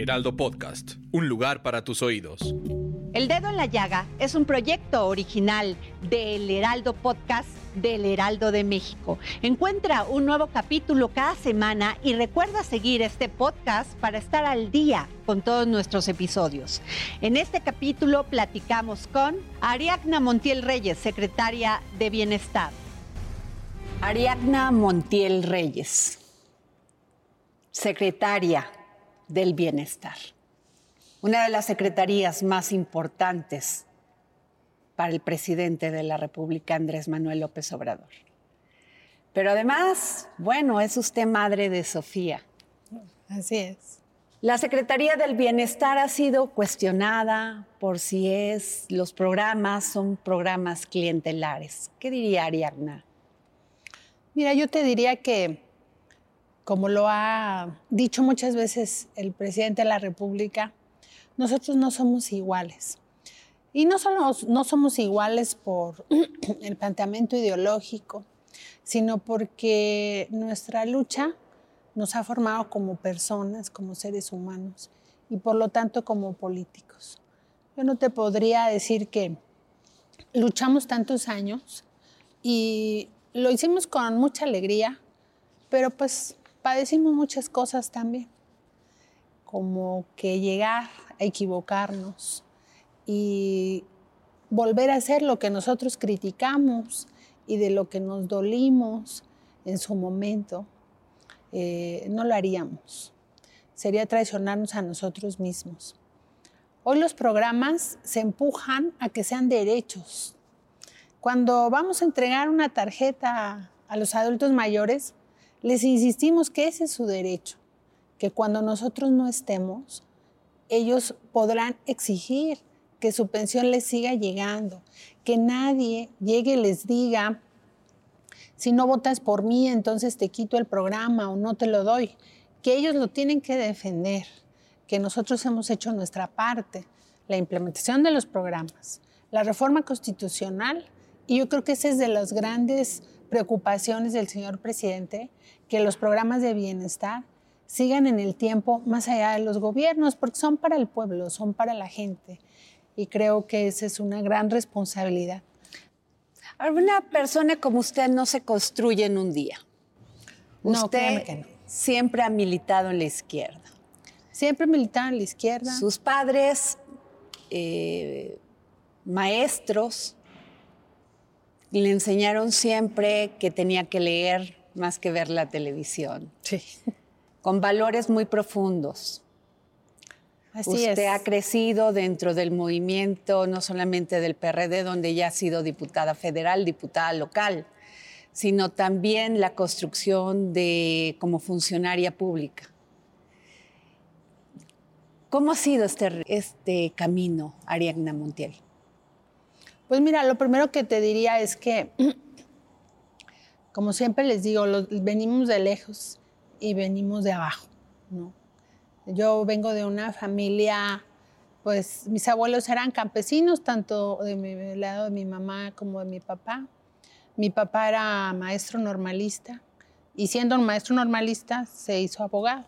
Heraldo Podcast, un lugar para tus oídos. El Dedo en la Llaga es un proyecto original del Heraldo Podcast del Heraldo de México. Encuentra un nuevo capítulo cada semana y recuerda seguir este podcast para estar al día con todos nuestros episodios. En este capítulo platicamos con Ariadna Montiel Reyes, secretaria de Bienestar. Ariadna Montiel Reyes, secretaria del Bienestar una de las secretarías más importantes para el presidente de la República, Andrés Manuel López Obrador. Pero además, bueno, es usted madre de Sofía. Así es. La Secretaría del Bienestar ha sido cuestionada por si es los programas son programas clientelares. ¿Qué diría Ariadna? Mira, yo te diría que, como lo ha dicho muchas veces el presidente de la República, nosotros no somos iguales. Y no, solo, no somos iguales por el planteamiento ideológico, sino porque nuestra lucha nos ha formado como personas, como seres humanos y por lo tanto como políticos. Yo no te podría decir que luchamos tantos años y lo hicimos con mucha alegría, pero pues padecimos muchas cosas también, como que llegar equivocarnos y volver a hacer lo que nosotros criticamos y de lo que nos dolimos en su momento, eh, no lo haríamos. Sería traicionarnos a nosotros mismos. Hoy los programas se empujan a que sean derechos. Cuando vamos a entregar una tarjeta a los adultos mayores, les insistimos que ese es su derecho, que cuando nosotros no estemos, ellos podrán exigir que su pensión les siga llegando, que nadie llegue y les diga, si no votas por mí, entonces te quito el programa o no te lo doy, que ellos lo tienen que defender, que nosotros hemos hecho nuestra parte, la implementación de los programas, la reforma constitucional, y yo creo que esa es de las grandes preocupaciones del señor presidente, que los programas de bienestar sigan en el tiempo más allá de los gobiernos, porque son para el pueblo, son para la gente. Y creo que esa es una gran responsabilidad. Una persona como usted no se construye en un día. Usted no, siempre ha militado en la izquierda. Siempre ha militado en la izquierda. Sus padres, eh, maestros, le enseñaron siempre que tenía que leer más que ver la televisión. Sí con valores muy profundos. Así Usted ha crecido dentro del movimiento, no solamente del PRD, donde ya ha sido diputada federal, diputada local, sino también la construcción de como funcionaria pública. ¿Cómo ha sido este, este camino, Ariadna Montiel? Pues mira, lo primero que te diría es que, como siempre les digo, venimos de lejos y venimos de abajo, ¿no? Yo vengo de una familia, pues mis abuelos eran campesinos, tanto de mi lado de mi mamá como de mi papá. Mi papá era maestro normalista y siendo un maestro normalista se hizo abogado.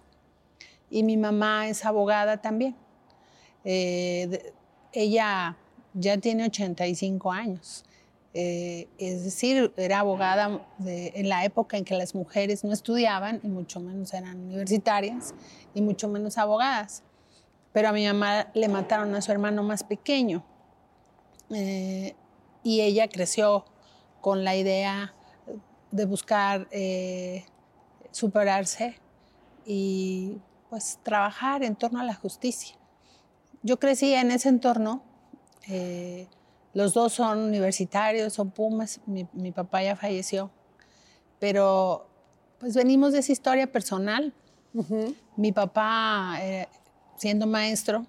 Y mi mamá es abogada también. Eh, ella ya tiene 85 años. Eh, es decir, era abogada en la época en que las mujeres no estudiaban y mucho menos eran universitarias y mucho menos abogadas. Pero a mi mamá le mataron a su hermano más pequeño eh, y ella creció con la idea de buscar eh, superarse y pues trabajar en torno a la justicia. Yo crecí en ese entorno. Los dos son universitarios, son Pumas, mi, papá ya falleció, pero pues venimos de esa historia personal. Mi papá, eh, siendo maestro,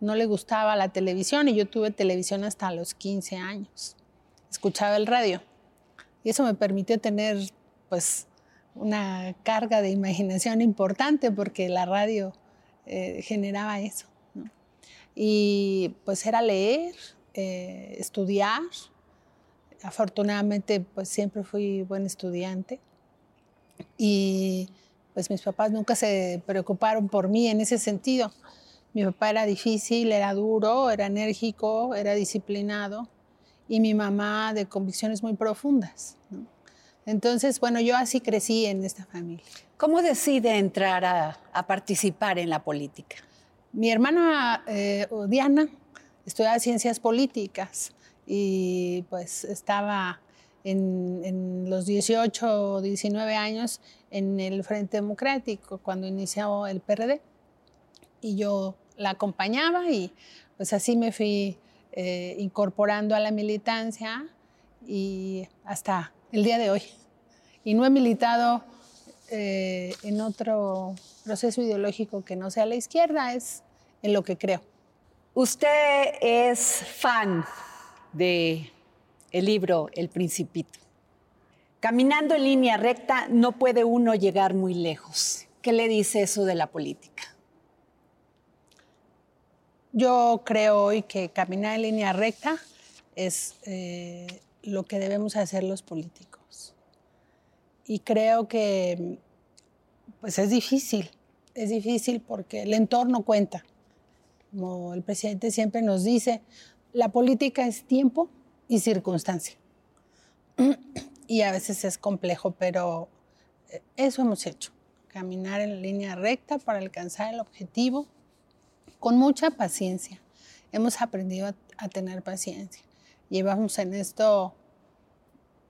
no le gustaba la televisión y yo tuve televisión hasta los 15 años. Escuchaba el radio y eso me permitió tener pues una carga de imaginación importante porque la radio eh, generaba eso. Y pues era leer, eh, estudiar. Afortunadamente pues siempre fui buen estudiante y pues mis papás nunca se preocuparon por mí en ese sentido. Mi papá era difícil, era duro, era enérgico, era disciplinado y mi mamá de convicciones muy profundas. Entonces, bueno, yo así crecí en esta familia. ¿Cómo decide entrar a, participar en la política? Mi hermana eh, Diana estudiaba ciencias políticas y pues estaba en, en, los 18 o 19 años en el Frente Democrático cuando inició el PRD. Y yo la acompañaba y pues así me fui eh, incorporando a la militancia y hasta el día de hoy. Y no he militado eh, en otro proceso ideológico que no sea la izquierda, es en lo que creo. Usted es fan de el libro El Principito. Caminando en línea recta no puede uno llegar muy lejos. ¿Qué le dice eso de la política? Yo creo hoy que caminar en línea recta es eh, lo que debemos hacer los políticos. Y creo que pues es difícil, es difícil porque el entorno cuenta. Como el presidente siempre nos dice, la política es tiempo y circunstancia. y a veces es complejo, pero eh, eso hemos hecho, caminar en línea recta para alcanzar el objetivo con mucha paciencia. Hemos aprendido a, tener paciencia. Llevamos en esto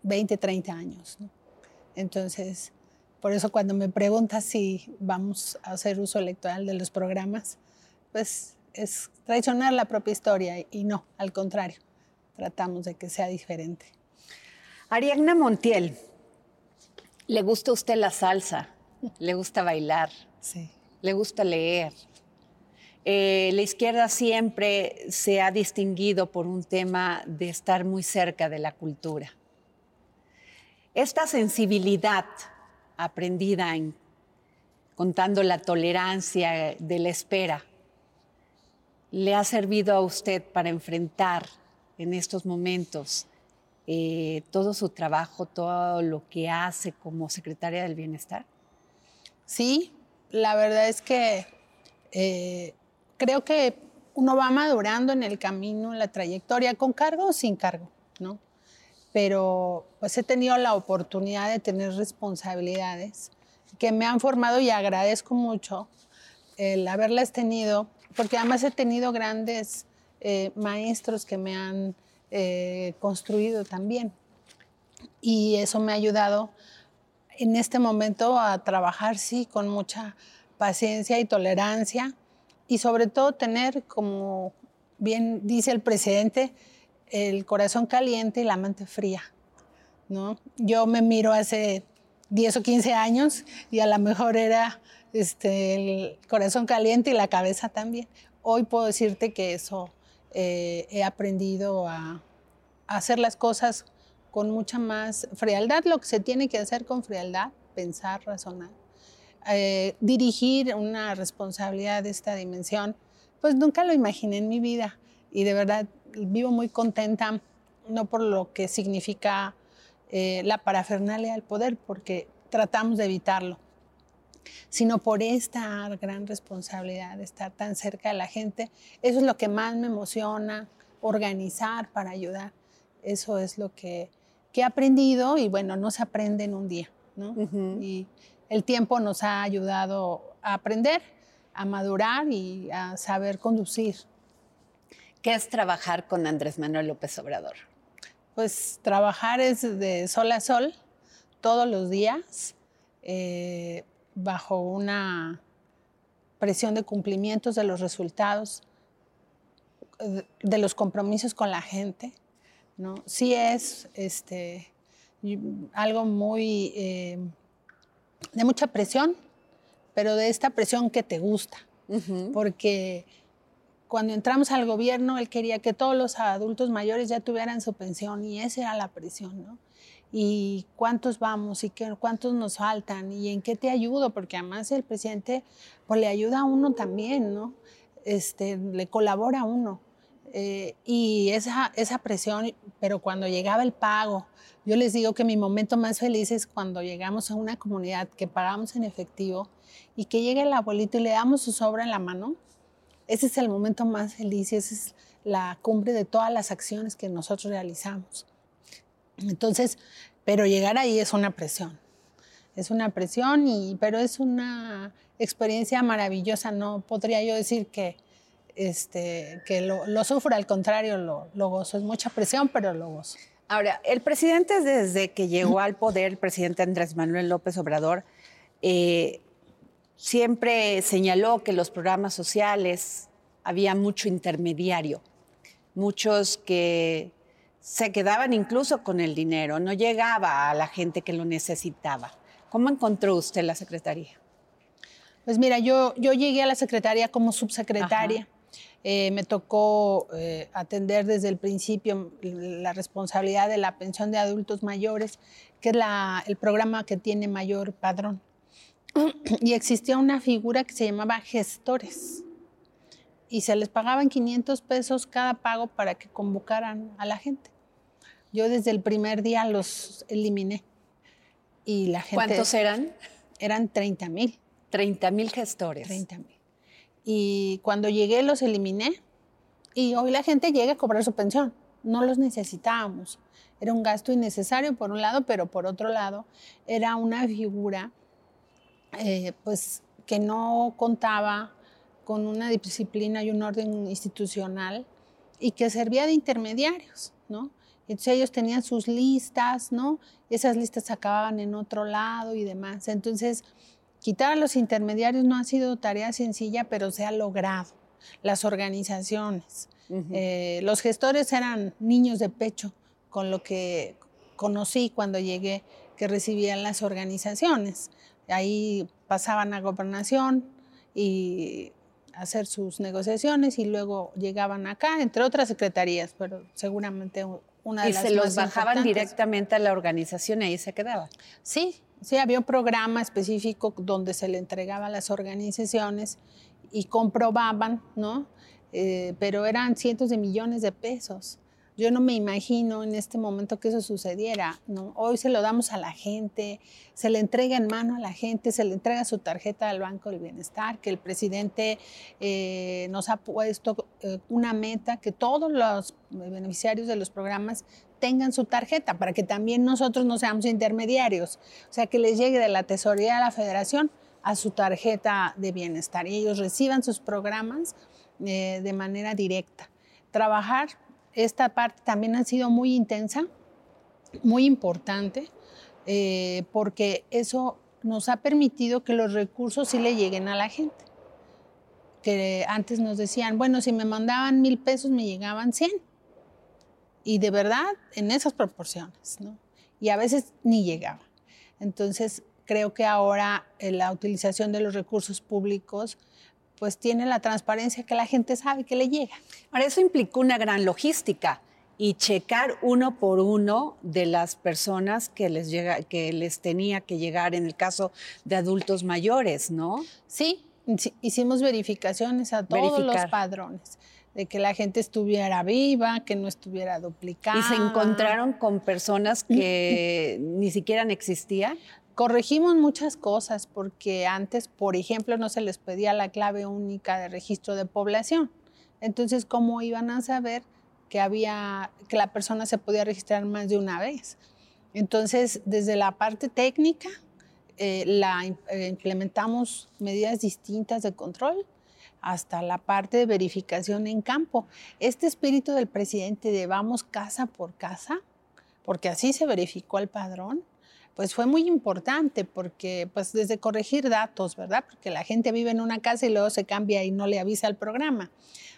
20, 30 años. Entonces, por eso cuando me preguntas si vamos a hacer uso electoral de los programas, pues es traicionar la propia historia y no, al contrario, tratamos de que sea diferente. Ariadna Montiel, ¿le gusta a usted la salsa? ¿Le gusta bailar? Sí. ¿Le gusta leer? Eh, la izquierda siempre se ha distinguido por un tema de estar muy cerca de la cultura. Esta sensibilidad aprendida en contando la tolerancia de la espera, ¿le ha servido a usted para enfrentar en estos momentos eh, todo su trabajo, todo lo que hace como secretaria del bienestar? Sí, la verdad es que eh, creo que uno va madurando en el camino, en la trayectoria, con cargo o sin cargo, ¿no? Pero pues he tenido la oportunidad de tener responsabilidades que me han formado y agradezco mucho el haberlas tenido, porque además he tenido grandes eh, maestros que me han eh, construido también. Y eso me ha ayudado en este momento a trabajar, sí, con mucha paciencia y tolerancia y sobre todo tener, como bien dice el presidente, el corazón caliente y la mente fría. ¿no? Yo me miro hace 10 o 15 años y a lo mejor era este, el corazón caliente y la cabeza también. Hoy puedo decirte que eso eh, he aprendido a, hacer las cosas con mucha más frialdad, lo que se tiene que hacer con frialdad, pensar, razonar. Eh, dirigir una responsabilidad de esta dimensión, pues nunca lo imaginé en mi vida y de verdad vivo muy contenta, no por lo que significa eh, la parafernalia del poder, porque tratamos de evitarlo, sino por esta gran responsabilidad de estar tan cerca de la gente. Eso es lo que más me emociona, organizar para ayudar. Eso es lo que, he aprendido y bueno, no se aprende en un día. ¿no? y, el tiempo nos ha ayudado a aprender, a madurar y a saber conducir. ¿Qué es trabajar con Andrés Manuel López Obrador? Pues trabajar es de sol a sol, todos los días, eh, bajo una presión de cumplimientos de los resultados, de los compromisos con la gente. ¿no? Sí es este, algo muy... Eh, de mucha presión, pero de esta presión que te gusta, porque cuando entramos al gobierno, él quería que todos los adultos mayores ya tuvieran su pensión y esa era la presión, ¿no? Y cuántos vamos y qué, cuántos nos faltan y en qué te ayudo, porque además el presidente pues, le ayuda a uno también, ¿no? Este, le colabora a uno. Eh, y esa, esa presión, pero cuando llegaba el pago, yo les digo que mi momento más feliz es cuando llegamos a una comunidad que pagamos en efectivo y que llega el abuelito y le damos su sobra en la mano. Ese es el momento más feliz y esa es la cumbre de todas las acciones que nosotros realizamos. Entonces, pero llegar ahí es una presión. Es una presión, y, pero es una experiencia maravillosa. No podría yo decir que, este, que lo, lo sufro, al contrario, lo, gozo. Es mucha presión, pero lo gozo. Ahora, el presidente desde que llegó al poder, el presidente Andrés Manuel López Obrador, eh, siempre señaló que los programas sociales había mucho intermediario, muchos que se quedaban incluso con el dinero, no llegaba a la gente que lo necesitaba. ¿Cómo encontró usted la secretaría? Pues mira, yo, yo llegué a la secretaría como subsecretaria. Eh, me tocó eh, atender desde el principio la responsabilidad de la pensión de adultos mayores, que es el programa que tiene mayor padrón. Y existía una figura que se llamaba gestores. Y se les pagaban 500 pesos cada pago para que convocaran a la gente. Yo desde el primer día los eliminé. Y la gente, ¿Cuántos eran? Eran 30 mil. 30 mil gestores. 30 mil. Y cuando llegué los eliminé y hoy la gente llega a cobrar su pensión. No los necesitábamos. Era un gasto innecesario por un lado, pero por otro lado era una figura eh, pues, que no contaba con una disciplina y un orden institucional y que servía de intermediarios, ¿no? Entonces ellos tenían sus listas, ¿no? Esas listas acababan en otro lado y demás. Entonces, Quitar a los intermediarios no ha sido tarea sencilla, pero se ha logrado. Las organizaciones, eh, los gestores eran niños de pecho, con lo que conocí cuando llegué, que recibían las organizaciones. Ahí pasaban a gobernación y hacer sus negociaciones y luego llegaban acá, entre otras secretarías, pero seguramente una de y las se los más bajaban directamente a la organización y ahí se quedaba. Sí, Sí, había un programa específico donde se le entregaba a las organizaciones y comprobaban, ¿no? Eh, pero eran cientos de millones de pesos. Yo no me imagino en este momento que eso sucediera. Hoy se lo damos a la gente, se le entrega en mano a la gente, se le entrega su tarjeta al Banco del Bienestar, que el presidente eh, nos ha puesto eh, una meta que todos los beneficiarios de los programas tengan su tarjeta para que también nosotros no seamos intermediarios. O sea, que les llegue de la tesorería de la federación a su tarjeta de bienestar y ellos reciban sus programas eh, de manera directa. Trabajar esta parte también ha sido muy intensa, muy importante, eh, porque eso nos ha permitido que los recursos sí le lleguen a la gente. Que antes nos decían, bueno, si me mandaban mil pesos, me llegaban cien y de verdad en esas proporciones, ¿no? Y a veces ni llegaba. Entonces, creo que ahora eh, la utilización de los recursos públicos pues tiene la transparencia que la gente sabe que le llega. Ahora, eso implicó una gran logística y checar uno por uno de las personas que les, llega, que les tenía que llegar en el caso de adultos mayores, ¿no? Sí, hicimos verificaciones a todos los padrones de que la gente estuviera viva, que no estuviera duplicada. ¿Y se encontraron con personas que ni siquiera existían? Corregimos muchas cosas porque antes, por ejemplo, no se les pedía la clave única de registro de población. Entonces, ¿cómo iban a saber que había que la persona se podía registrar más de una vez? Entonces, desde la parte técnica, eh, la, eh, implementamos medidas distintas de control hasta la parte de verificación en campo. Este espíritu del presidente de vamos casa por casa, porque así se verificó el padrón, pues fue muy importante porque pues desde corregir datos, ¿verdad? Porque la gente vive en una casa y luego se cambia y no le avisa al programa.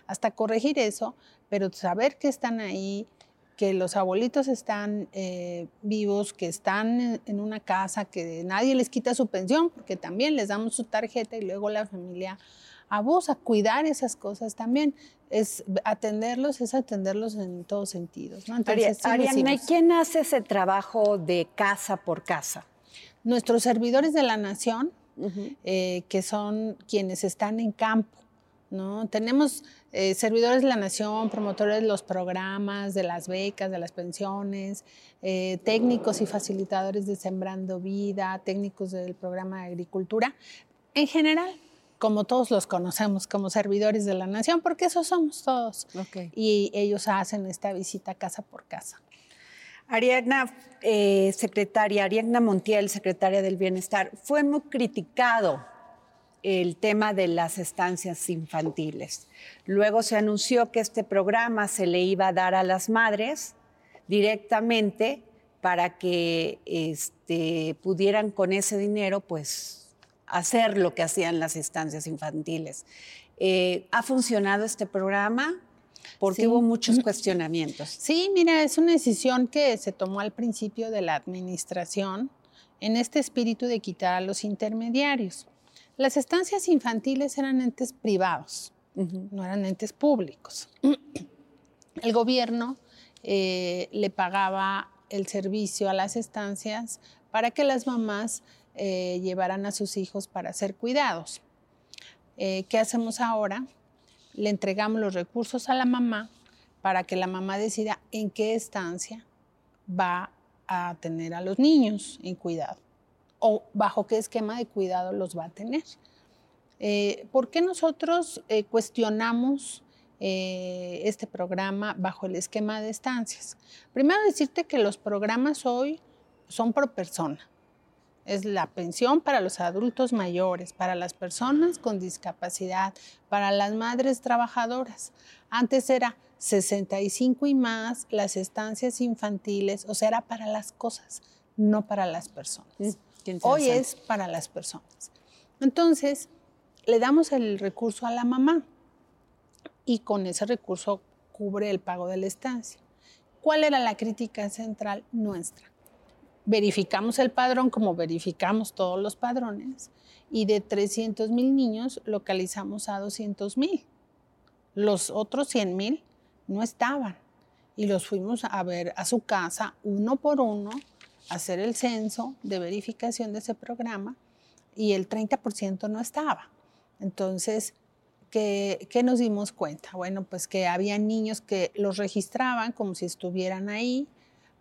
Hasta corregir eso, pero saber que están ahí, que los abuelitos están eh, vivos, que están en, una casa, que nadie les quita su pensión, porque también les damos su tarjeta y luego la familia abusa. Cuidar esas cosas también es atenderlos, es atenderlos en todos sentidos. ¿no? Ariadna, ¿quién hace ese trabajo de casa por casa? Nuestros servidores de la nación, eh, que son quienes están en campo. ¿no? Tenemos eh, servidores de la nación, promotores de los programas, de las becas, de las pensiones, eh, técnicos y facilitadores de Sembrando Vida, técnicos del programa de agricultura. En general, como todos los conocemos como servidores de la nación, porque esos somos todos. Y ellos hacen esta visita casa por casa. Ariadna, eh, secretaria, Ariadna Montiel, secretaria del Bienestar, fue muy criticado el tema de las estancias infantiles. Luego se anunció que este programa se le iba a dar a las madres directamente para que este, pudieran con ese dinero pues hacer lo que hacían las estancias infantiles. Eh, ¿Ha funcionado este programa? Porque hubo muchos cuestionamientos. Sí, mira, es una decisión que se tomó al principio de la administración en este espíritu de quitar a los intermediarios. Las estancias infantiles eran entes privados, no eran entes públicos. El gobierno eh, le pagaba el servicio a las estancias para que las mamás eh, llevarán a sus hijos para ser cuidados. Eh, ¿Qué hacemos ahora? Le entregamos los recursos a la mamá para que la mamá decida en qué estancia va a tener a los niños en cuidado o bajo qué esquema de cuidado los va a tener. Eh, ¿Por qué nosotros cuestionamos este programa bajo el esquema de estancias? Primero decirte que los programas hoy son por persona es la pensión para los adultos mayores, para las personas con discapacidad, para las madres trabajadoras. Antes era 65 y más las estancias infantiles, o sea, era para las cosas, no para las personas. Mm, Hoy es para las personas. Entonces, le damos el recurso a la mamá y con ese recurso cubre el pago de la estancia. ¿Cuál era la crítica central nuestra? Verificamos el padrón como verificamos todos los padrones y de 300 mil niños localizamos a 200 mil. Los otros 100 mil no estaban y los fuimos a ver a su casa uno por uno, a hacer el censo de verificación de ese programa y el 30% no estaba. Entonces, ¿qué, ¿qué, nos dimos cuenta? Bueno, pues que había niños que los registraban como si estuvieran ahí,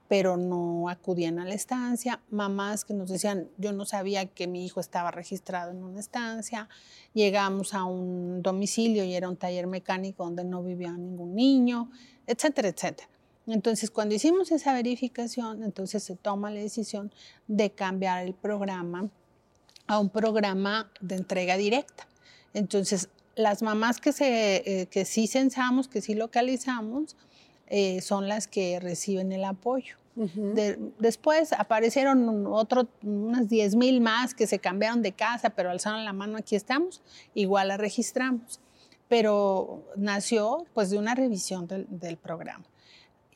pero no acudían a la estancia, mamás que nos decían, yo no sabía que mi hijo estaba registrado en una estancia, llegamos a un domicilio y era un taller mecánico donde no vivía ningún niño, etcétera, etcétera. Entonces, cuando hicimos esa verificación, entonces se toma la decisión de cambiar el programa a un programa de entrega directa. Entonces, las mamás que, se, eh, que sí censamos, que sí localizamos, eh, son las que reciben el apoyo. después aparecieron otro, unas 10 mil más que se cambiaron de casa, pero alzaron la mano, aquí estamos, igual la registramos. Pero nació pues de una revisión del, programa.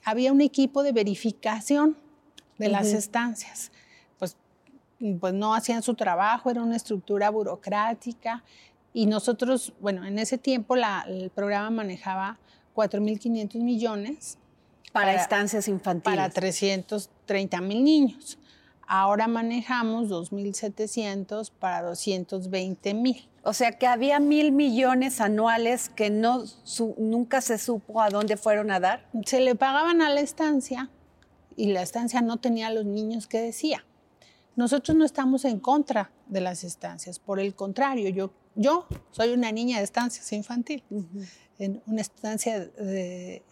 Había un equipo de verificación de las estancias. Pues, pues no hacían su trabajo, era una estructura burocrática. Y nosotros, bueno, en ese tiempo el programa manejaba 4.500 millones. Para, estancias infantiles. Para 330 mil niños. Ahora manejamos 2.700 para 220 mil. O sea que había mil millones anuales que no, nunca se supo a dónde fueron a dar. Se le pagaban a la estancia y la estancia no tenía los niños que decía. Nosotros no estamos en contra de las estancias, por el contrario, yo, yo soy una niña de estancias infantiles en una estancia de.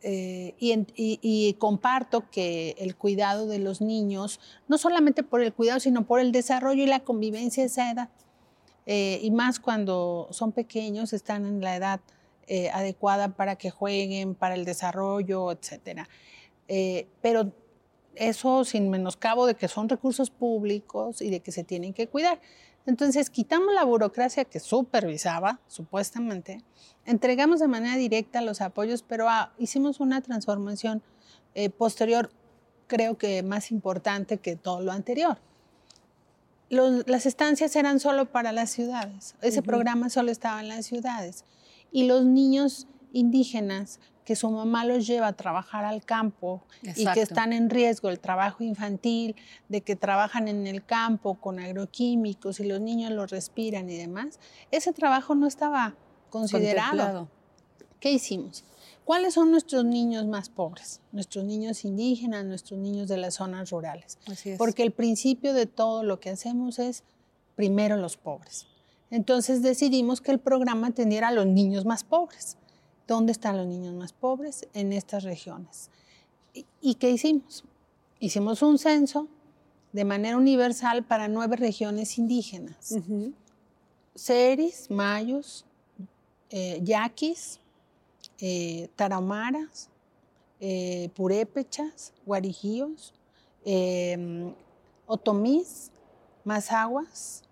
Eh, y, comparto que el cuidado de los niños, no solamente por el cuidado, sino por el desarrollo y la convivencia de esa edad, eh, y más cuando son pequeños, están en la edad eh, adecuada para que jueguen, para el desarrollo, etc. pero eso sin menoscabo de que son recursos públicos y de que se tienen que cuidar. Entonces quitamos la burocracia que supervisaba, supuestamente, entregamos de manera directa los apoyos, pero ah, hicimos una transformación eh, posterior, creo que más importante que todo lo anterior. las estancias eran solo para las ciudades, ese programa solo estaba en las ciudades. Y los niños indígenas que su mamá los lleva a trabajar al campo y que están en riesgo el trabajo infantil, de que trabajan en el campo con agroquímicos y los niños los respiran y demás, ese trabajo no estaba considerado. ¿Qué hicimos? ¿Cuáles son nuestros niños más pobres? Nuestros niños indígenas, nuestros niños de las zonas rurales. Porque el principio de todo lo que hacemos es primero los pobres. Entonces decidimos que el programa atendiera a los niños más pobres. ¿Dónde están los niños más pobres? En estas regiones. ¿Y, qué hicimos? Hicimos un censo de manera universal para nueve regiones indígenas. Seris, mayos, eh, yaquis, eh, tarahumaras, eh, purépechas, guarijíos, em, otomís, mazaguas,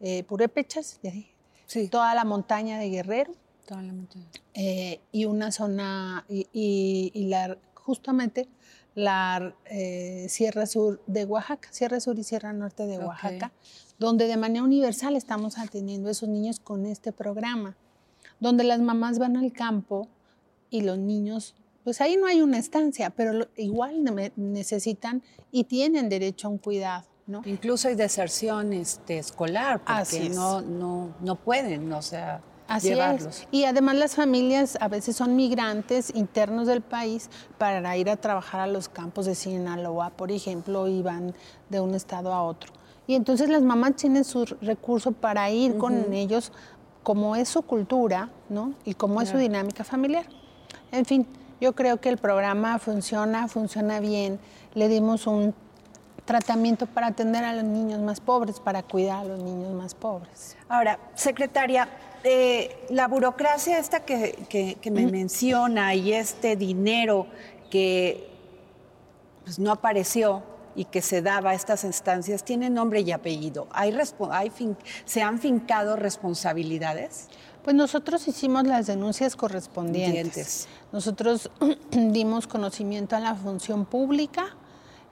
eh, purépechas, toda la montaña de Guerrero, eh, y una zona, y, la, justamente la eh, Sierra Sur de Oaxaca, Sierra Sur y Sierra Norte de Oaxaca, donde de manera universal estamos atendiendo a esos niños con este programa, donde las mamás van al campo y los niños, pues ahí no hay una estancia, pero igual necesitan y tienen derecho a un cuidado. ¿no? Incluso hay deserción este, escolar, porque no, no, no pueden, o sea... Así Es. Y además las familias a veces son migrantes internos del país para ir a trabajar a los campos de Sinaloa, por ejemplo, y van de un estado a otro. Y entonces las mamás tienen su recurso para ir con ellos, como es su cultura, ¿no? Y como es su dinámica familiar. En fin, yo creo que el programa funciona, funciona bien. Le dimos un tratamiento para atender a los niños más pobres, para cuidar a los niños más pobres. Ahora, secretaria, eh, la burocracia esta que, me menciona y este dinero que pues, no apareció y que se daba a estas instancias tiene nombre y apellido. ¿Hay, ¿Se han fincado responsabilidades? Pues nosotros hicimos las denuncias correspondientes. Nosotros dimos conocimiento a la función pública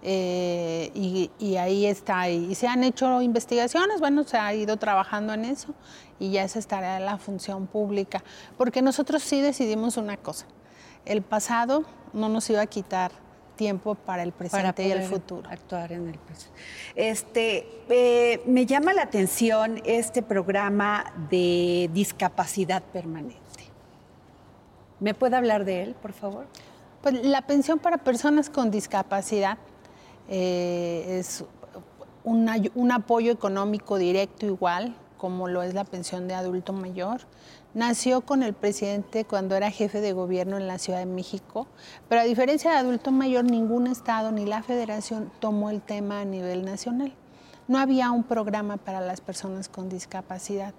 eh, y, ahí está. Y se han hecho investigaciones, bueno, se ha ido trabajando en eso y ya esa estará la función pública. Porque nosotros sí decidimos una cosa, el pasado no nos iba a quitar tiempo para el presente y el futuro. Actuar en el presente. Este, eh, me llama la atención este programa de discapacidad permanente. ¿Me puede hablar de él, por favor? Pues la pensión para personas con discapacidad eh, es un apoyo económico directo igual como lo es la pensión de adulto mayor. Nació con el presidente cuando era jefe de gobierno en la Ciudad de México, pero a diferencia de adulto mayor, ningún estado ni la federación tomó el tema a nivel nacional. No había un programa para las personas con discapacidad.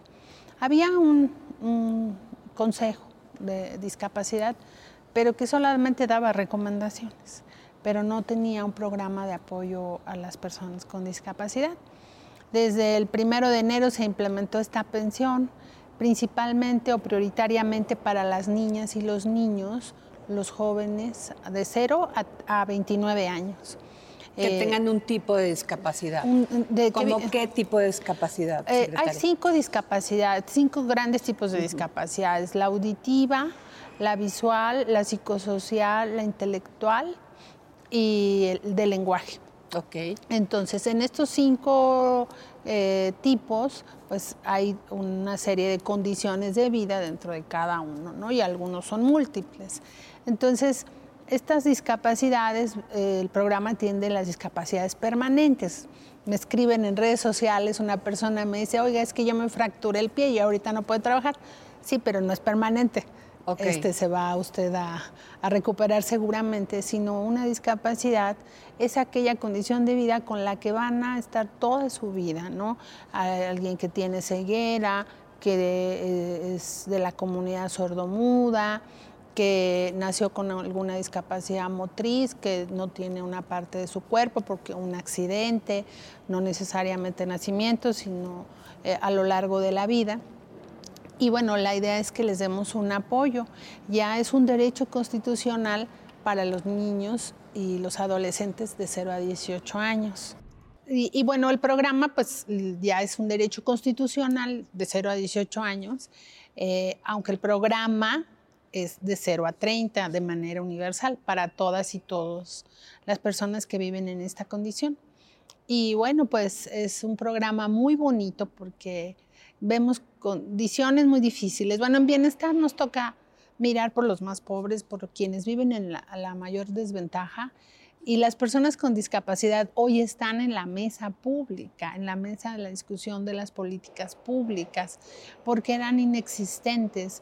Había un, un consejo de discapacidad, pero que solamente daba recomendaciones, pero no tenía un programa de apoyo a las personas con discapacidad. Desde el primero de enero se implementó esta pensión, principalmente o prioritariamente para las niñas y los niños, los jóvenes de 0 a, 29 años. Que eh, tengan un tipo de discapacidad. ¿Cómo qué tipo de discapacidad? Eh, hay cinco discapacidades, cinco grandes tipos de discapacidades. La auditiva, la visual, la psicosocial, la intelectual y el de lenguaje. Okay. Entonces, en estos cinco eh, tipos, pues hay una serie de condiciones de vida dentro de cada uno, ¿no? Y algunos son múltiples. Entonces, estas discapacidades, eh, el programa atiende las discapacidades permanentes. Me escriben en redes sociales, una persona me dice, oiga, es que yo me fracturé el pie y ahorita no puedo trabajar. Sí, pero no es permanente este, se va usted a, recuperar seguramente, sino una discapacidad es aquella condición de vida con la que van a estar toda su vida, ¿no? alguien que tiene ceguera, que es de la comunidad sordomuda, que nació con alguna discapacidad motriz, que no tiene una parte de su cuerpo porque un accidente, no necesariamente nacimiento, sino eh, a lo largo de la vida. Y bueno, la idea es que les demos un apoyo. Ya es un derecho constitucional para los niños y los adolescentes de 0 a 18 años. Y, bueno, el programa pues ya es un derecho constitucional de 0 a 18 años, eh, aunque el programa es de 0 a 30 de manera universal para todas y todos las personas que viven en esta condición. Y bueno, pues es un programa muy bonito porque vemos condiciones muy difíciles. Bueno, en bienestar nos toca mirar por los más pobres, por quienes viven en la, la mayor desventaja. Y las personas con discapacidad hoy están en la mesa pública, en la mesa de la discusión de las políticas públicas, porque eran inexistentes.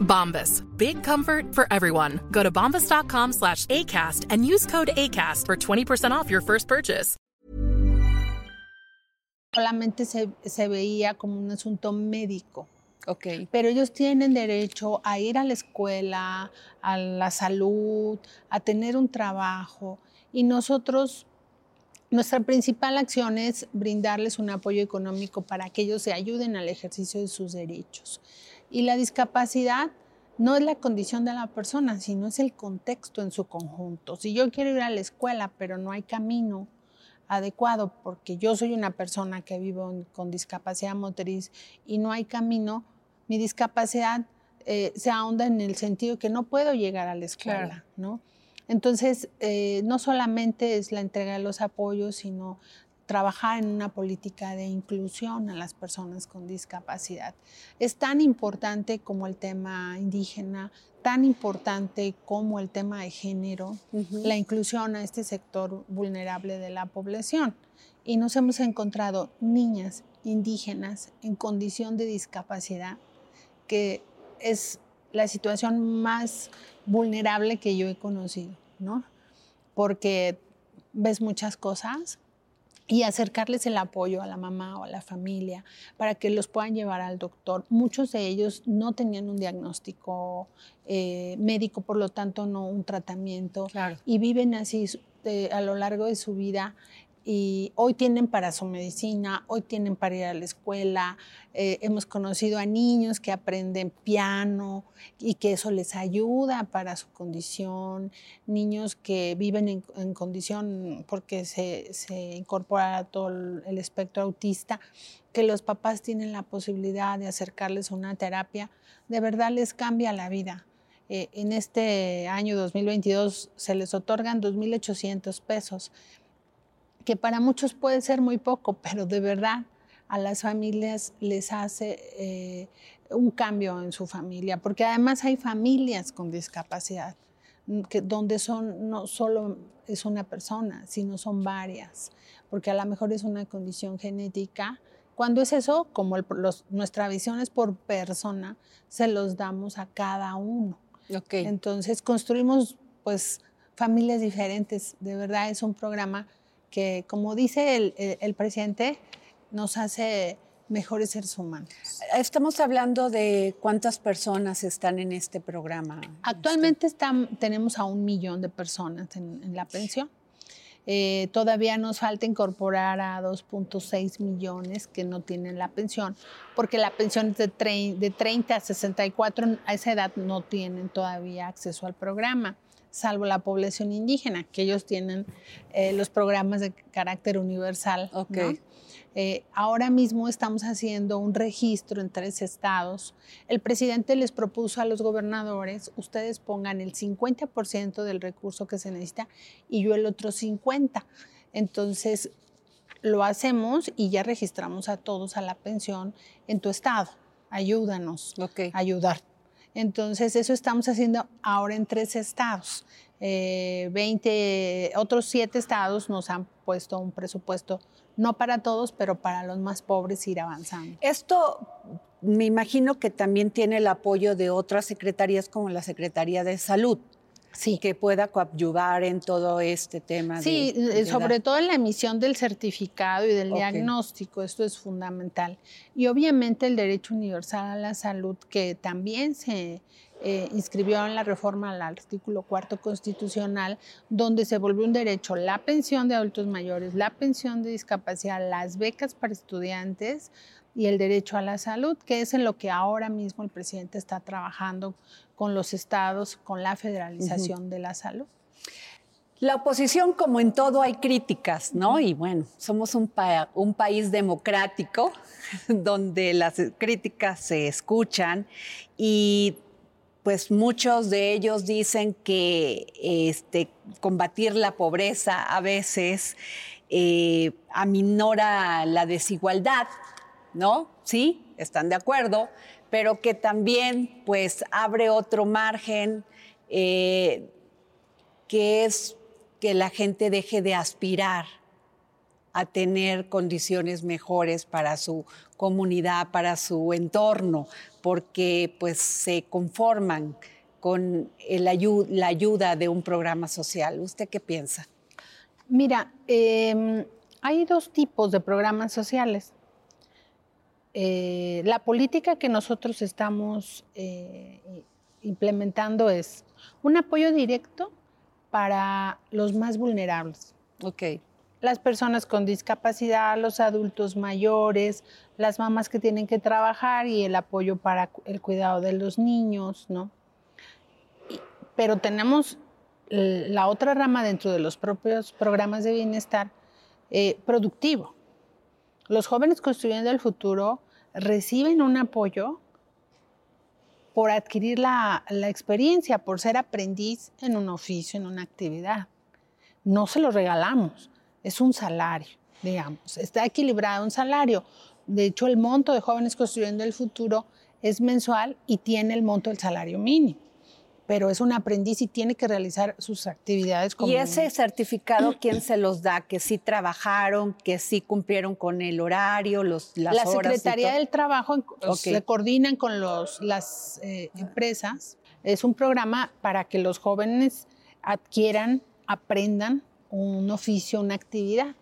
Bombas. Big comfort for everyone. Go to bombas.com slash ACAST and use code ACAST for 20% off your first purchase. solamente se, se, veía como un asunto médico. Okay. Pero ellos tienen derecho a ir a la escuela, a la salud, a tener un trabajo. Y nosotros, nuestra principal acción es brindarles un apoyo económico para que ellos se ayuden al ejercicio de sus derechos. Y la discapacidad no es la condición de la persona, sino es el contexto en su conjunto. Si yo quiero ir a la escuela, pero no hay camino, adecuado, porque yo soy una persona que vivo con discapacidad motriz y no hay camino, mi discapacidad eh, se ahonda en el sentido que no puedo llegar a la escuela, ¿no? Entonces, eh, no solamente es la entrega de los apoyos, sino trabajar en una política de inclusión a las personas con discapacidad. Es tan importante como el tema indígena, tan importante como el tema de género, la inclusión a este sector vulnerable de la población. Y nos hemos encontrado niñas indígenas en condición de discapacidad, que es la situación más vulnerable que yo he conocido, ¿no? Porque ves muchas cosas, y acercarles el apoyo a la mamá o a la familia para que los puedan llevar al doctor. Muchos de ellos no tenían un diagnóstico eh, médico, por lo tanto no un tratamiento y viven así eh, a lo largo de su vida y hoy tienen para su medicina, hoy tienen para ir a la escuela. Eh, hemos conocido a niños que aprenden piano y que eso les ayuda para su condición. Niños que viven en, condición porque se, incorpora todo el espectro autista, que los papás tienen la posibilidad de acercarles una terapia, de verdad les cambia la vida. Eh, en este año 2022 se les otorgan 2.800 pesos que para muchos puede ser muy poco, pero de verdad a las familias les hace eh, un cambio en su familia, porque además hay familias con discapacidad, mm, que, donde son, no solo es una persona, sino son varias, porque a lo mejor es una condición genética. Cuando es eso, como nuestra visión es por persona, se los damos a cada uno. Okay. Entonces construimos pues familias diferentes. De verdad es un programa que, como dice el, presidente, nos hace mejores seres humanos. Estamos hablando de cuántas personas están en este programa. Actualmente tenemos a un millón de personas en, la pensión. Eh, todavía nos falta incorporar a 2.6 millones que no tienen la pensión, porque la pensión es de, de 30 a 64, a esa edad no tienen todavía acceso al programa salvo la población indígena, que ellos tienen eh, los programas de carácter universal. Eh, ahora mismo estamos haciendo un registro en tres estados. El presidente les propuso a los gobernadores, ustedes pongan el 50% del recurso que se necesita y yo el otro 50%. Entonces, lo hacemos y ya registramos a todos a la pensión en tu estado. Ayúdanos a ayudar. Entonces, eso estamos haciendo ahora en tres estados. 20, eh, otros siete estados nos han puesto un presupuesto, no para todos, pero para los más pobres ir avanzando. Esto me imagino que también tiene el apoyo de otras secretarías como la Secretaría de Salud. Sí. que pueda coadyuvar en todo este tema. Sí, eh, sobre todo en la emisión del certificado y del diagnóstico, esto es fundamental. Y obviamente el derecho universal a la salud, que también se eh, inscribió en la reforma al artículo cuarto constitucional, donde se volvió un derecho la pensión de adultos mayores, la pensión de discapacidad, las becas para estudiantes y el derecho a la salud, que es en lo que ahora mismo el presidente está trabajando con los estados, con la federalización de la salud. La oposición, como en todo, hay críticas, ¿no? Y bueno, somos un, un, país democrático donde las críticas se escuchan y pues muchos de ellos dicen que este, combatir la pobreza a veces eh, aminora la desigualdad, ¿no? Sí, están de acuerdo, pero que también pues abre otro margen eh, que es que la gente deje de aspirar a tener condiciones mejores para su comunidad, para su entorno, porque pues se conforman con la ayuda de un programa social. ¿Usted qué piensa? Mira, em, hay dos tipos de programas sociales. Eh, la política que nosotros estamos eh, implementando es un apoyo directo para los más vulnerables. Ok las personas con discapacidad, los adultos mayores, las mamás que tienen que trabajar y el apoyo para el cuidado de los niños, ¿no? pero tenemos la otra rama dentro de los propios programas de bienestar eh, productivo. Los jóvenes construyendo el futuro reciben un apoyo por adquirir la, la experiencia, por ser aprendiz en un oficio, en una actividad. No se lo regalamos es un salario, digamos, está equilibrado un salario. De hecho, el monto de jóvenes construyendo el futuro es mensual y tiene el monto del salario mínimo pero es un aprendiz y tiene que realizar sus actividades como... ¿Y ese certificado quién se los da? ¿Que sí trabajaron, que sí cumplieron con el horario, los, las La Secretaría del Trabajo se coordinan con los, las eh, empresas. Es un programa para que los jóvenes adquieran, aprendan un oficio, una actividad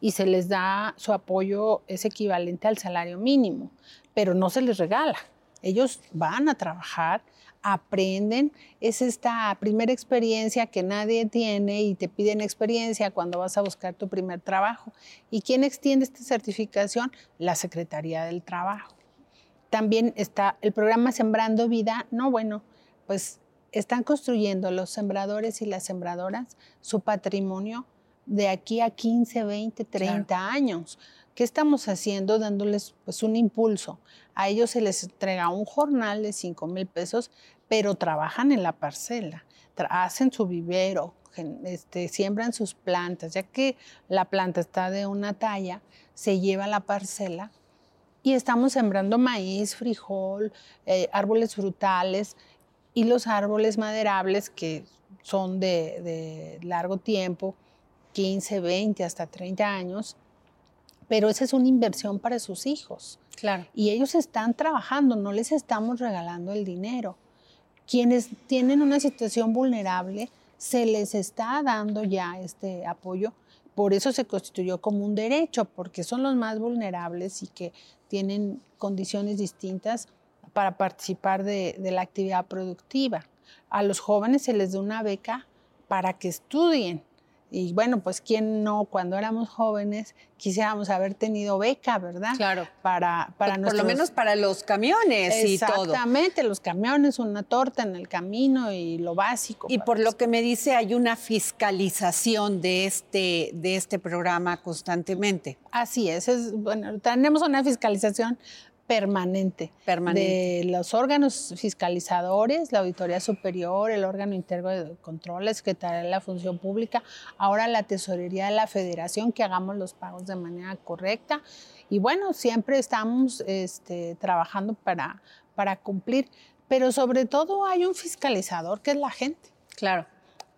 y se les da su apoyo, es equivalente al salario mínimo, pero no se les regala. Ellos van a trabajar, aprenden, es esta primera experiencia que nadie tiene y te piden experiencia cuando vas a buscar tu primer trabajo. ¿Y quién extiende esta certificación? La Secretaría del Trabajo. También está el programa Sembrando Vida. No, bueno, pues están construyendo los sembradores y las sembradoras su patrimonio de aquí a 15, 20, 30 años. ¿Qué estamos haciendo? Dándoles pues, un impulso. A ellos se les entrega un jornal de 5 mil pesos, pero trabajan en la parcela, hacen su vivero, este, siembran sus plantas, ya que la planta está de una talla, se lleva a la parcela y estamos sembrando maíz, frijol, eh, árboles frutales, y los árboles maderables que son de, largo tiempo, 15, 20, hasta 30 años, pero esa es una inversión para sus hijos. Claro. Y ellos están trabajando, no les estamos regalando el dinero. Quienes tienen una situación vulnerable, se les está dando ya este apoyo. Por eso se constituyó como un derecho, porque son los más vulnerables y que tienen condiciones distintas para participar de, la actividad productiva. A los jóvenes se les da una beca para que estudien. Y bueno, pues quién no, cuando éramos jóvenes quisiéramos haber tenido beca, ¿verdad? Claro. Para, para Por lo menos para los camiones y todo. Exactamente, los camiones, una torta en el camino y lo básico. Y por lo que me dice, hay una fiscalización de este, de este programa constantemente. Así es, es bueno, tenemos una fiscalización permanente, de los órganos fiscalizadores, la Auditoría Superior, el órgano interno de control, la Secretaría de la Función Pública, ahora la Tesorería de la Federación, que hagamos los pagos de manera correcta. Y bueno, siempre estamos este, trabajando para, para cumplir, pero sobre todo hay un fiscalizador que es la gente. Claro.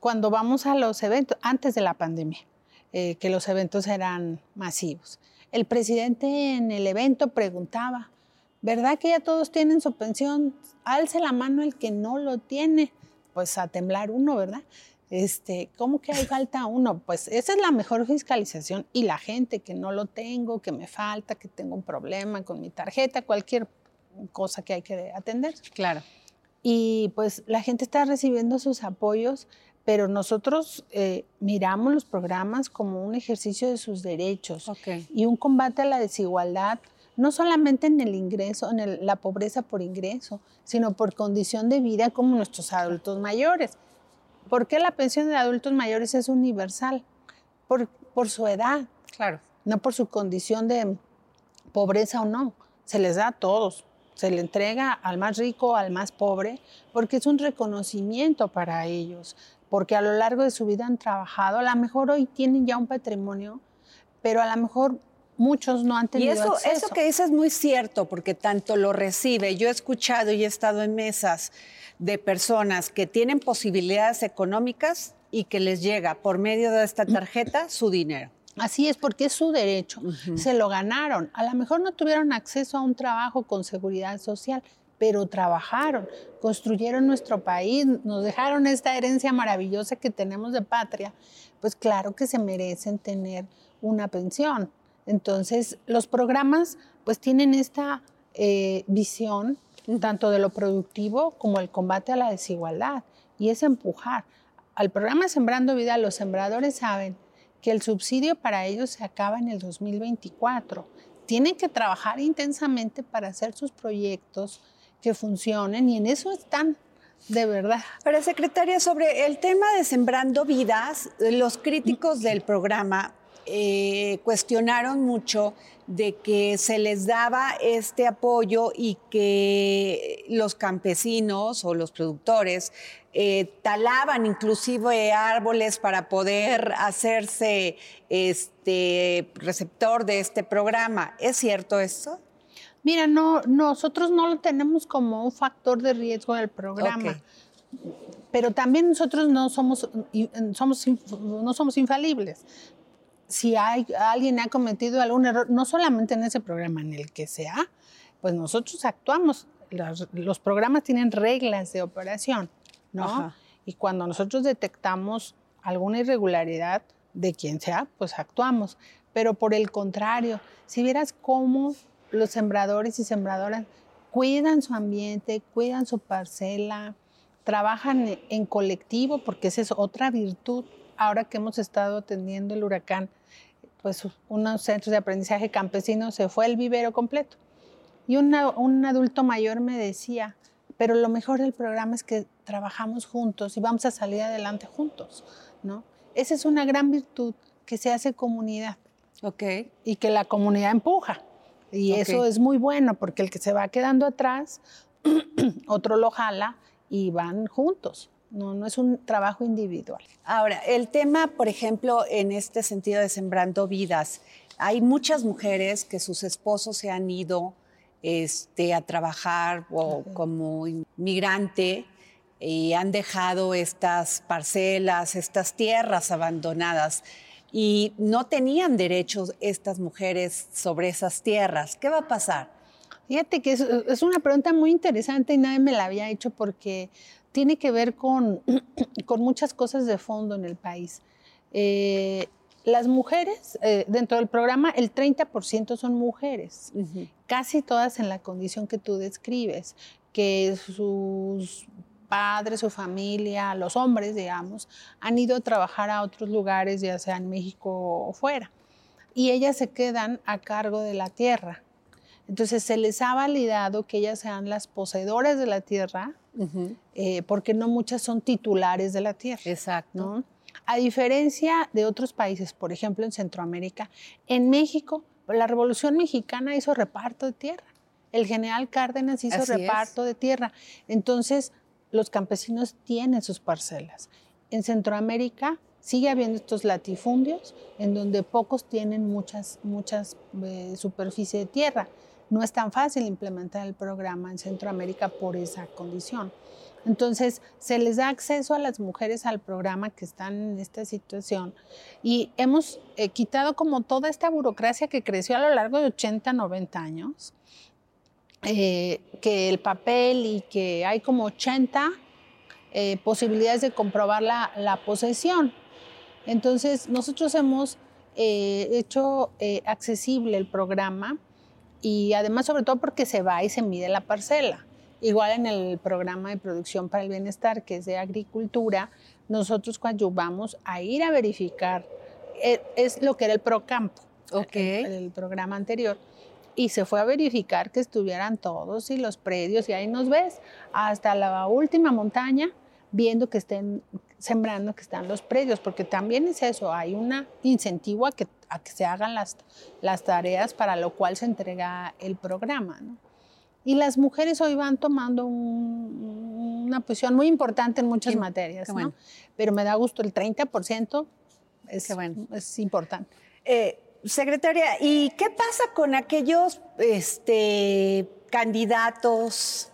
Cuando vamos a los eventos, antes de la pandemia, eh, que los eventos eran masivos. El presidente en el evento preguntaba, ¿verdad que ya todos tienen su pensión? Alce la mano el que no lo tiene. Pues a temblar uno, ¿verdad? Este, ¿Cómo que hay falta uno? Pues esa es la mejor fiscalización y la gente que no lo tengo, que me falta, que tengo un problema con mi tarjeta, cualquier cosa que hay que atender. Claro. Y pues la gente está recibiendo sus apoyos, pero nosotros eh, miramos los programas como un ejercicio de sus derechos y un combate a la desigualdad, no solamente en el ingreso, en la pobreza por ingreso, sino por condición de vida como nuestros adultos mayores. ¿Por qué la pensión de adultos mayores es universal? Por, por su edad. Claro. No por su condición de pobreza o no. Se les da a todos se le entrega al más rico, al más pobre, porque es un reconocimiento para ellos, porque a lo largo de su vida han trabajado, a lo mejor hoy tienen ya un patrimonio, pero a lo mejor muchos no han tenido y eso, acceso. eso que dices es muy cierto, porque tanto lo recibe, yo he escuchado y he estado en mesas de personas que tienen posibilidades económicas y que les llega por medio de esta tarjeta su dinero. Así es, porque es su derecho. Se lo ganaron. A lo mejor no tuvieron acceso a un trabajo con seguridad social, pero trabajaron, construyeron nuestro país, nos dejaron esta herencia maravillosa que tenemos de patria. Pues claro que se merecen tener una pensión. Entonces, los programas pues tienen esta eh, visión tanto de lo productivo como el combate a la desigualdad y es empujar. Al programa Sembrando Vida, los sembradores saben que el subsidio para ellos se acaba en el 2024. Tienen que trabajar intensamente para hacer sus proyectos que funcionen y en eso están de verdad. Pero, secretaria, sobre el tema de Sembrando Vidas, los críticos del programa eh, cuestionaron mucho de que se les daba este apoyo y que los campesinos o los productores eh, talaban inclusive árboles para poder hacerse este receptor de este programa. ¿Es cierto eso? Mira, no, nosotros no lo tenemos como un factor de riesgo del programa. Pero también nosotros no somos, somos, no somos infalibles si hay, alguien ha cometido algún error, no solamente en ese programa en el que sea, pues nosotros actuamos. Los, programas tienen reglas de operación, ¿no? Y cuando nosotros detectamos alguna irregularidad de quien sea, pues actuamos. Pero por el contrario, si vieras cómo los sembradores y sembradoras cuidan su ambiente, cuidan su parcela, trabajan en colectivo, porque esa es otra virtud ahora que hemos estado atendiendo el huracán, pues unos centros de aprendizaje campesino se fue el vivero completo. Y un adulto mayor me decía, pero lo mejor del programa es que trabajamos juntos y vamos a salir adelante juntos, ¿no? Esa es una gran virtud que se hace comunidad. Ok. Y que la comunidad empuja. Y eso es muy bueno porque el que se va quedando atrás, otro lo jala y van juntos. No, no es un trabajo individual. Ahora, el tema, por ejemplo, en este sentido de sembrando vidas, hay muchas mujeres que sus esposos se han ido este, a trabajar o como inmigrante y han dejado estas parcelas, estas tierras abandonadas y no tenían derechos estas mujeres sobre esas tierras. ¿Qué va a pasar? Fíjate que es, es, una pregunta muy interesante y nadie me la había hecho porque tiene que ver con, con muchas cosas de fondo en el país. Eh, las mujeres, eh, dentro del programa, el 30% son mujeres, casi todas en la condición que tú describes, que sus padres, su familia, los hombres, digamos, han ido a trabajar a otros lugares, ya sea en México o fuera, y ellas se quedan a cargo de la tierra. Entonces se les ha validado que ellas sean las poseedoras de la tierra, eh, porque no muchas son titulares de la tierra. Exacto. A diferencia de otros países, por ejemplo en Centroamérica, en México, la Revolución Mexicana hizo reparto de tierra. El general Cárdenas hizo reparto de tierra. Entonces, los campesinos tienen sus parcelas. En Centroamérica sigue habiendo estos latifundios en donde pocos tienen muchas, muchas eh, superficie de tierra. No es tan fácil implementar el programa en Centroamérica por esa condición. Entonces, se les da acceso a las mujeres al programa que están en esta situación y hemos eh, quitado como toda esta burocracia que creció a lo largo de 80, 90 años, eh, que el papel y que hay como 80 eh, posibilidades de comprobar la, la, posesión. Entonces, nosotros hemos hecho accesible el programa y además sobre todo porque se va y se mide la parcela. Igual en el programa de producción para el bienestar, que es de agricultura, nosotros coadyuvamos a ir a verificar, eh, es lo que era el ProCampo, okay. el, el programa anterior, y se fue a verificar que estuvieran todos y los predios, y ahí nos ves, hasta la última montaña, viendo que estén sembrando, que están los predios, porque también es eso, hay un incentivo a que, a que se hagan las, las tareas para lo cual se entrega el programa. ¿no? Y las mujeres hoy van tomando una posición muy importante en muchas materias, ¿no? Pero me da gusto, el 30% es, bueno. es importante. Eh, secretaria, ¿y qué pasa con aquellos este, candidatos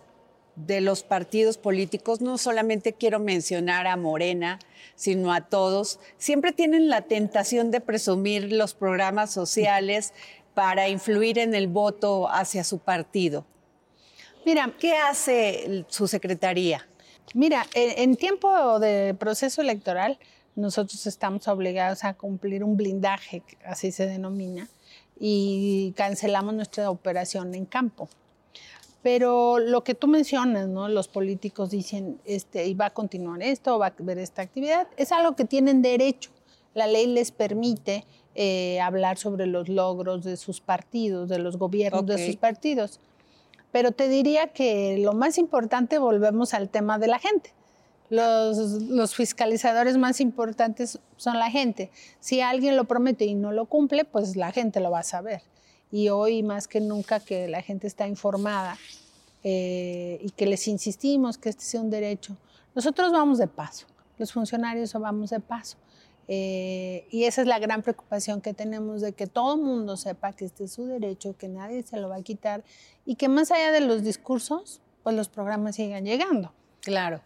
de los partidos políticos? No solamente quiero mencionar a Morena, sino a todos. Siempre tienen la tentación de presumir los programas sociales para influir en el voto hacia su partido. Mira, ¿qué hace su secretaría? Mira, en tiempo de proceso electoral, nosotros estamos obligados a cumplir un blindaje, así se denomina, y cancelamos nuestra operación en campo. Pero lo que tú mencionas, ¿no? Los políticos dicen, este, y va a continuar esto, va a haber esta actividad, es algo que tienen derecho. La ley les permite eh, hablar sobre los logros de sus partidos, de los gobiernos de sus partidos. Pero te diría que lo más importante, volvemos al tema de la gente. Los, fiscalizadores más importantes son la gente. Si alguien lo promete y no lo cumple, pues la gente lo va a saber. Y hoy más que nunca que la gente está informada eh, y que les insistimos que este sea un derecho, nosotros vamos de paso, los funcionarios vamos de paso. Eh, y esa es la gran preocupación que tenemos de que todo el mundo sepa que este es su derecho, que nadie se lo va a quitar y que más allá de los discursos, pues los programas sigan llegando. Claro.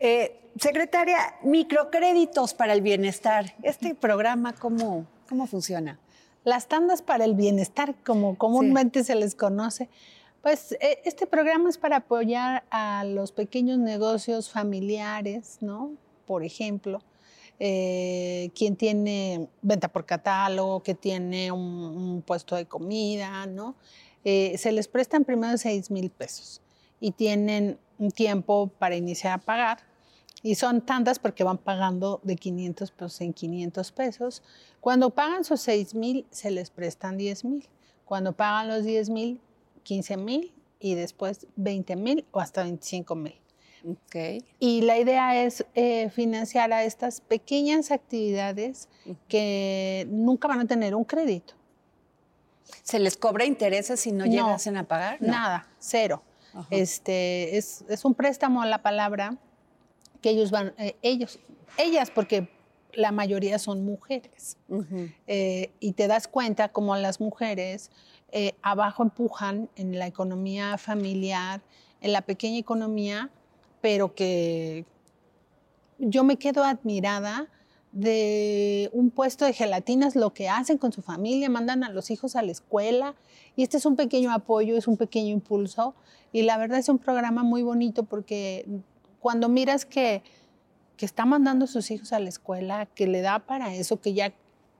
Eh, secretaria, microcréditos para el bienestar. ¿Este programa cómo, cómo funciona? Las tandas para el bienestar, como comúnmente se les conoce, pues eh, este programa es para apoyar a los pequeños negocios familiares, ¿no? Por ejemplo, eh, quien tiene venta por catálogo, que tiene un, puesto de comida, ¿no? Eh, se les prestan primero 6 mil pesos y tienen un tiempo para iniciar a pagar. Y son tantas porque van pagando de 500 pesos en 500 pesos. Cuando pagan sus 6 mil, se les prestan 10 mil. Cuando pagan los 10 mil, 15 mil y después 20 mil o hasta 25 mil. Y la idea es eh, financiar a estas pequeñas actividades que nunca van a tener un crédito. ¿Se les cobra intereses si no, llegasen a pagar? Nada, cero. Este, es, un préstamo a la palabra que ellos van, eh, ellos, ellas, porque la mayoría son mujeres. Eh, y te das cuenta como las mujeres abajo empujan en la economía familiar, en la pequeña economía, pero que yo me quedo admirada de un puesto de gelatinas, lo que hacen con su familia, mandan a los hijos a la escuela y este es un pequeño apoyo, es un pequeño impulso y la verdad es un programa muy bonito porque cuando miras que, que está mandando a sus hijos a la escuela, que le da para eso, que ya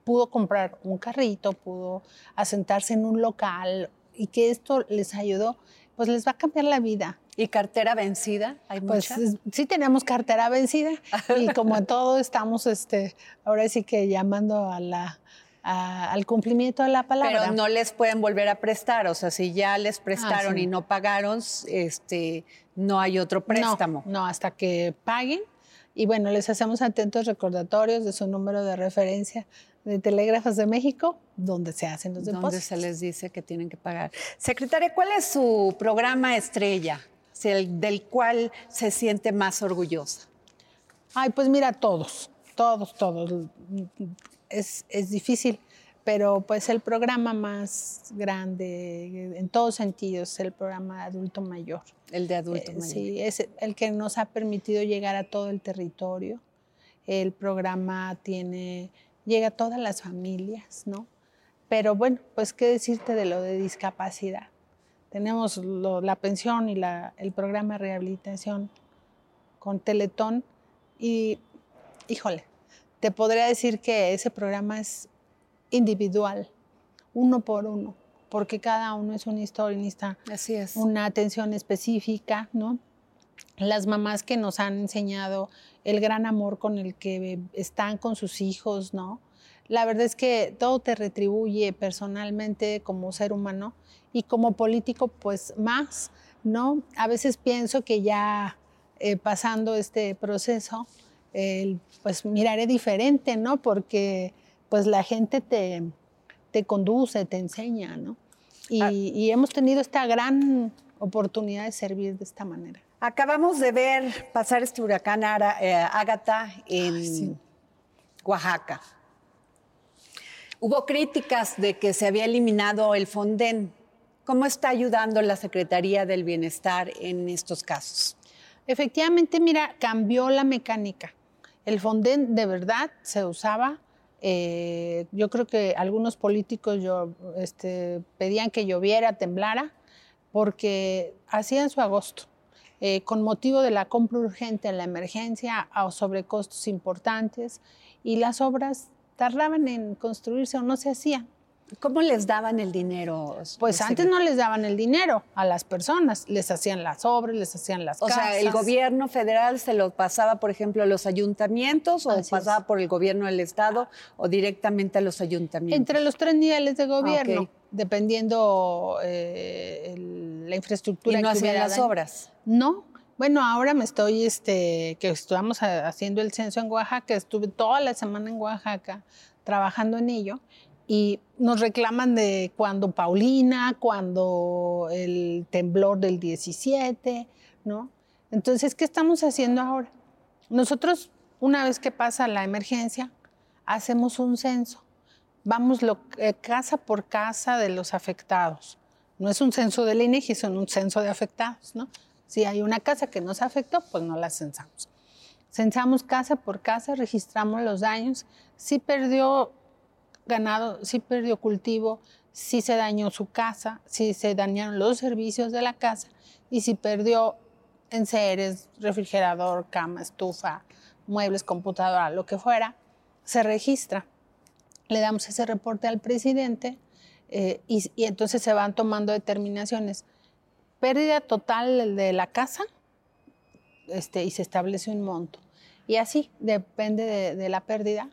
pudo comprar un carrito, pudo asentarse en un local y que esto les ayudó, pues les va a cambiar la vida. ¿Y cartera vencida? ¿Hay pues sí tenemos cartera vencida y como todo estamos, este, ahora sí que llamando a la, al cumplimiento de la palabra. Pero no les pueden volver a prestar, o sea, si ya les ah, prestaron y no pagaron, este, no hay otro préstamo. No, no, hasta que paguen. Y bueno, les hacemos atentos recordatorios de su número de referencia de Telégrafos de México, donde se hacen los depósitos. Donde se les dice que tienen que pagar. Secretaria, ¿cuál es su programa estrella, el del cual se siente más orgullosa? Ay, pues mira, todos, todos, todos. Es, es difícil, pero pues el programa más grande en todos sentidos es el programa de adulto mayor. El de adulto Eh, mayor. Sí, es el que nos ha permitido llegar a todo el territorio. El programa tiene, llega a todas las familias, ¿no? Pero bueno, pues qué decirte de lo de discapacidad. Tenemos lo- la pensión y la- el programa de rehabilitación con Teletón y, híjole, te podría decir que ese programa es individual, uno por uno, porque cada uno es una historia, necesita Así es. una atención específica, ¿no? Las mamás que nos han enseñado el gran amor con el que están con sus hijos, ¿no? La verdad es que todo te retribuye personalmente como ser humano y como político, pues más, ¿no? A veces pienso que ya eh, pasando este proceso, el, pues miraré diferente, ¿no? Porque pues la gente te, te conduce, te enseña, ¿no? Y, Ah. y hemos tenido esta gran oportunidad de servir de esta manera. Acabamos de ver pasar este huracán Ara- eh, Ágata en Ay, sí. Oaxaca. Hubo críticas de que se había eliminado el Fonden. ¿Cómo está ayudando la Secretaría del Bienestar en estos casos? Efectivamente, mira, cambió la mecánica. El Fonden de verdad se usaba. eh, yo creo que algunos políticos este, pedían que lloviera, temblara, porque hacían su agosto. eh, con motivo de la compra urgente en la emergencia a sobrecostos importantes y las obras tardaban en construirse o no se hacían. ¿Cómo les daban el dinero? Pues antes no les daban el dinero a las personas, les hacían las obras, les hacían las O casas. sea, el gobierno federal se lo pasaba, por ejemplo, a los ayuntamientos o Así es. pasaba por el gobierno del estado o directamente a los ayuntamientos. Entre los tres niveles de gobierno, dependiendo eh, la infraestructura y no que hacían las daño. obras. No. Bueno, ahora me estoy, este, que ha- haciendo el censo en Oaxaca, estuve toda la semana en Oaxaca trabajando en ello y nos reclaman de cuando Paulina, cuando el temblor del 17, ¿no? Entonces, ¿qué estamos haciendo ahora? Nosotros, una vez que pasa la emergencia, hacemos un censo. Vamos lo- eh, casa por casa de los afectados. No es un censo del INEGI, es un censo de afectados, ¿no? Si hay una casa que nos afectó, pues no la censamos. Censamos casa por casa, registramos los daños. Si perdió ganado, si perdió cultivo, si se dañó su casa, si se dañaron los servicios de la casa y si perdió enseres, refrigerador, cama, estufa, muebles, computadora, lo que fuera, se registra. Le damos ese reporte al presidente eh, y, y entonces se van tomando determinaciones. Pérdida total de la casa este, y se establece un monto. Y así depende de, de la pérdida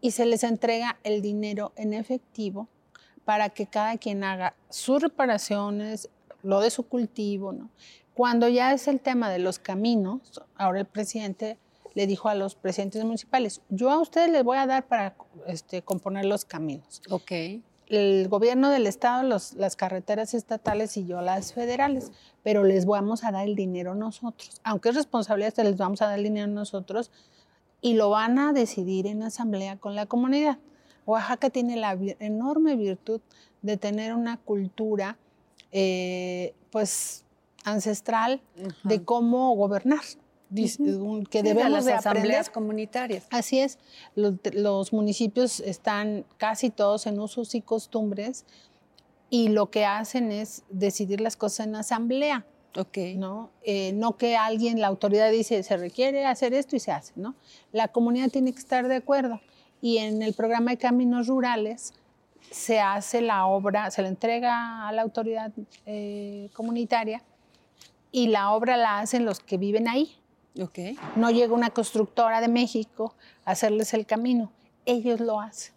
y se les entrega el dinero en efectivo para que cada quien haga sus reparaciones, lo de su cultivo. ¿no? Cuando ya es el tema de los caminos, ahora el presidente le dijo a los presidentes municipales, yo a ustedes les voy a dar para este, componer los caminos. Ok. El gobierno del estado, los- las carreteras estatales y yo las federales, pero les vamos a dar el dinero nosotros. Aunque es responsabilidad, les vamos a dar el dinero nosotros y lo van a decidir en asamblea con la comunidad. Oaxaca tiene la enorme virtud de tener una cultura eh, pues ancestral de cómo gobernar, dis- un- que Sí, de debemos las de asambleas aprender. comunitarias. Así es, los, los municipios están casi todos en usos y costumbres y lo que hacen es decidir las cosas en asamblea. Ok. ¿no? Eh, no que alguien, la autoridad dice, se requiere hacer esto y se hace, ¿no? La comunidad tiene que estar de acuerdo. Y en el programa de caminos rurales se hace la obra, se le entrega a la autoridad eh, comunitaria y la obra la hacen los que viven ahí. Ok. No llega una constructora de México a hacerles el camino, ellos lo hacen.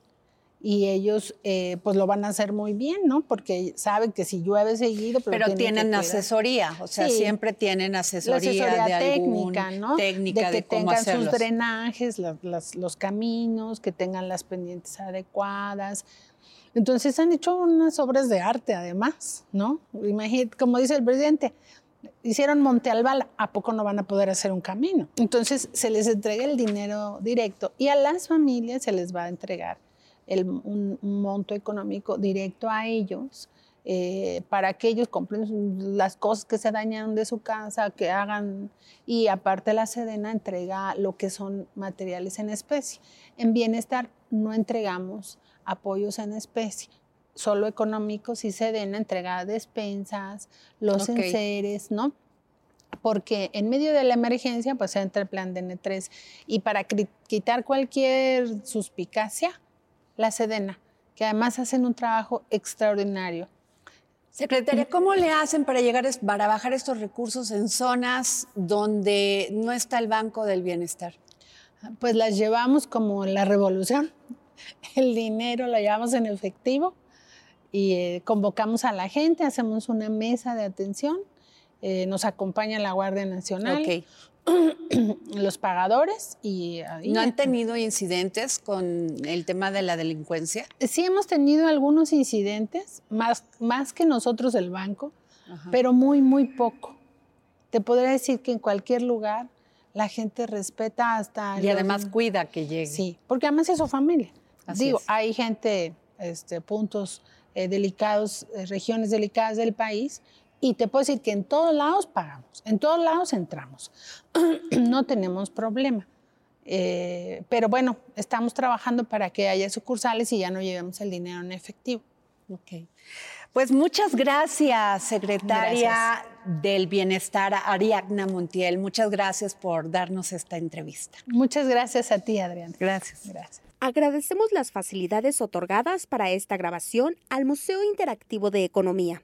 Y ellos pues pues lo van a hacer muy bien, ¿no? Porque saben que si llueve seguido, pues, Pero tienen asesoría, o sea, Sí. siempre tienen La asesoría, de algún técnica, ¿no? técnica de de, que cómo tengan hacerlos. sus drenajes, la- las- los caminos, que tengan las pendientes adecuadas. Entonces han hecho unas obras de arte además, ¿no? Imagínate, como dice el presidente, hicieron Monte Albal, ¿a poco no van a poder hacer un camino? Entonces se les entrega el dinero directo y a las familias se les va a entregar un, monto económico directo a ellos eh, para que ellos compren las cosas que se dañaron de su casa, que hagan, y aparte la Sedena entrega lo que son materiales en especie. En bienestar no entregamos apoyos en especie, solo económicos y Sedena entrega despensas, los enseres, ¿no? porque en medio de la emergencia pues entra el plan de N3 y para quitar cualquier suspicacia, la Sedena, que además hacen un trabajo extraordinario. Secretaria, ¿cómo le hacen para llegar para bajar estos recursos en zonas donde no está el Banco del Bienestar? Pues las llevamos como la revolución. El dinero lo llevamos en efectivo y eh, convocamos a la gente, hacemos una mesa de atención, eh, nos acompaña la Guardia Nacional. Okay. Los pagadores y... ¿No han tenido incidentes con el tema de la delincuencia? Sí hemos tenido algunos incidentes, más, más que nosotros el banco, pero muy, muy poco. Te podría decir que en cualquier lugar la gente respeta hasta... Y además cuida que llegue. Sí, porque además es su familia. Digo, hay gente, este, puntos eh, delicados, eh, regiones delicadas del país, y te puedo decir que en todos lados pagamos, en todos lados entramos. no tenemos problema. Eh, pero bueno, estamos trabajando para que haya sucursales y ya no llevemos el dinero en efectivo. Ok. Pues muchas gracias, secretaria del Bienestar, Ariadna Montiel. Muchas gracias por darnos esta entrevista. Muchas gracias a ti, Adrián. Gracias. Gracias. Agradecemos las facilidades otorgadas para esta grabación al Museo Interactivo de Economía.